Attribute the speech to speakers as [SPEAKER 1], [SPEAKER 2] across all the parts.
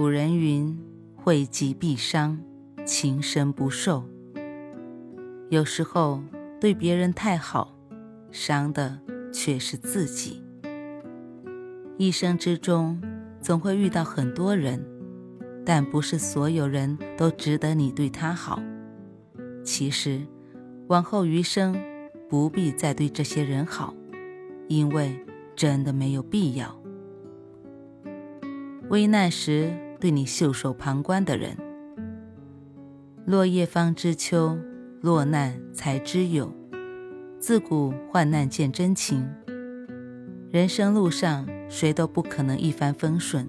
[SPEAKER 1] 古人云：“惠及必伤，情深不寿。”有时候对别人太好，伤的却是自己。一生之中总会遇到很多人，但不是所有人都值得你对他好。其实，往后余生不必再对这些人好，因为真的没有必要。危难时。对你袖手旁观的人，落叶方知秋，落难才知友。自古患难见真情。人生路上，谁都不可能一帆风顺。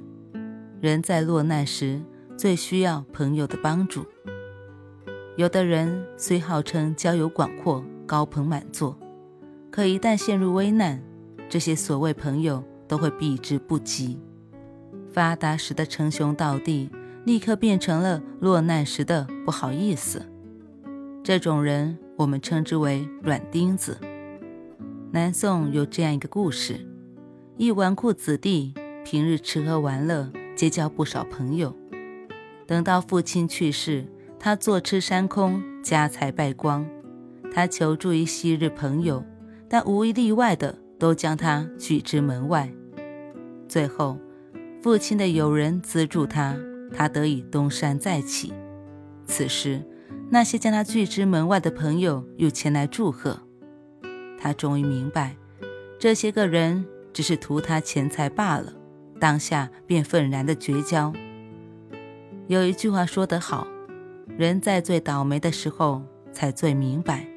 [SPEAKER 1] 人在落难时，最需要朋友的帮助。有的人虽号称交友广阔、高朋满座，可一旦陷入危难，这些所谓朋友都会避之不及。发达时的称兄道弟，立刻变成了落难时的不好意思。这种人，我们称之为软钉子。南宋有这样一个故事：一纨绔子弟，平日吃喝玩乐，结交不少朋友。等到父亲去世，他坐吃山空，家财败光。他求助于昔日朋友，但无一例外的都将他拒之门外。最后。父亲的友人资助他，他得以东山再起。此时，那些将他拒之门外的朋友又前来祝贺。他终于明白，这些个人只是图他钱财罢了。当下便愤然的绝交。有一句话说得好：“人在最倒霉的时候才最明白。”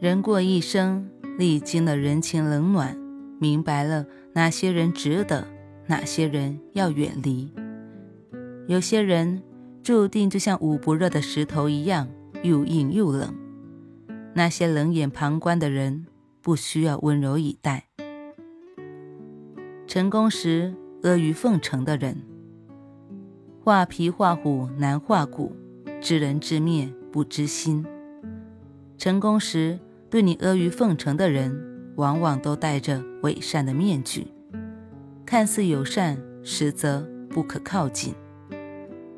[SPEAKER 1] 人过一生，历经了人情冷暖，明白了哪些人值得。哪些人要远离？有些人注定就像捂不热的石头一样，又硬又冷。那些冷眼旁观的人，不需要温柔以待。成功时阿谀奉承的人，画皮画虎难画骨，知人知面不知心。成功时对你阿谀奉承的人，往往都戴着伪善的面具。看似友善，实则不可靠近。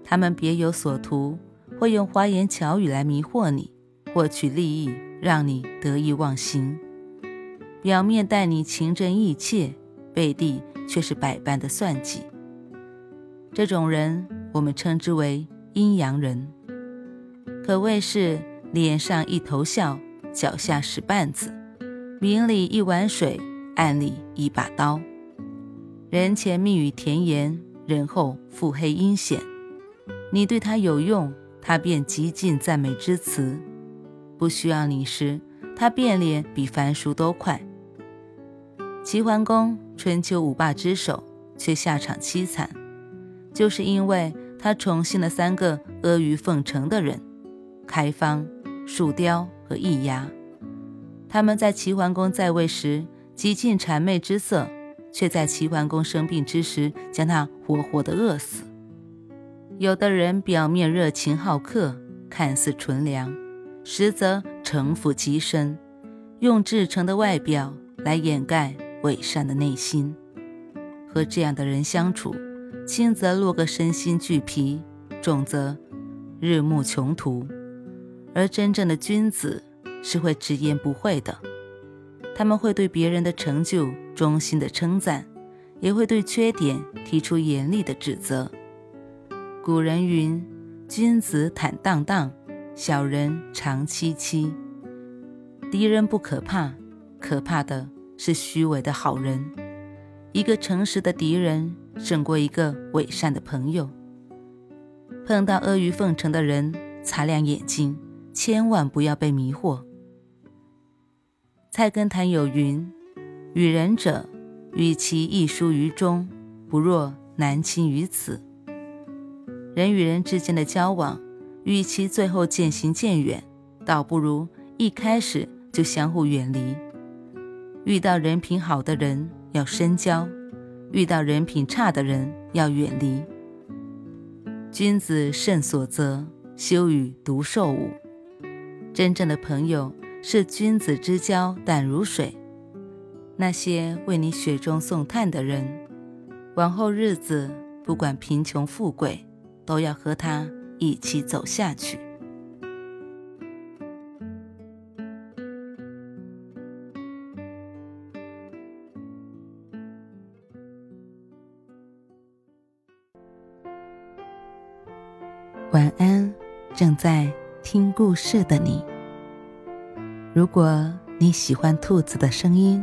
[SPEAKER 1] 他们别有所图，会用花言巧语来迷惑你，获取利益，让你得意忘形。表面待你情真意切，背地却是百般的算计。这种人，我们称之为阴阳人，可谓是脸上一头笑，脚下使绊子，明里一碗水，暗里一把刀。人前蜜语甜言，人后腹黑阴险。你对他有用，他便极尽赞美之词；不需要你时，他变脸比翻书都快。齐桓公春秋五霸之首，却下场凄惨，就是因为他宠幸了三个阿谀奉承的人：开方、树雕和易牙。他们在齐桓公在位时，极尽谄媚之色。却在齐桓公生病之时，将他活活的饿死。有的人表面热情好客，看似纯良，实则城府极深，用至诚的外表来掩盖伪善的内心。和这样的人相处，轻则落个身心俱疲，重则日暮穷途。而真正的君子是会直言不讳的。他们会对别人的成就衷心的称赞，也会对缺点提出严厉的指责。古人云：“君子坦荡荡，小人长戚戚。”敌人不可怕，可怕的是虚伪的好人。一个诚实的敌人胜过一个伪善的朋友。碰到阿谀奉承的人，擦亮眼睛，千万不要被迷惑。菜根谭有云：“与人者，与其一疏于中，不若难亲于此。”人与人之间的交往，与其最后渐行渐远，倒不如一开始就相互远离。遇到人品好的人要深交，遇到人品差的人要远离。君子慎所择，修与独受吾。真正的朋友是君子之交淡如水。那些为你雪中送炭的人，往后日子不管贫穷富贵，都要和他一起走下去。晚安，正在听故事的你。如果你喜欢兔子的声音，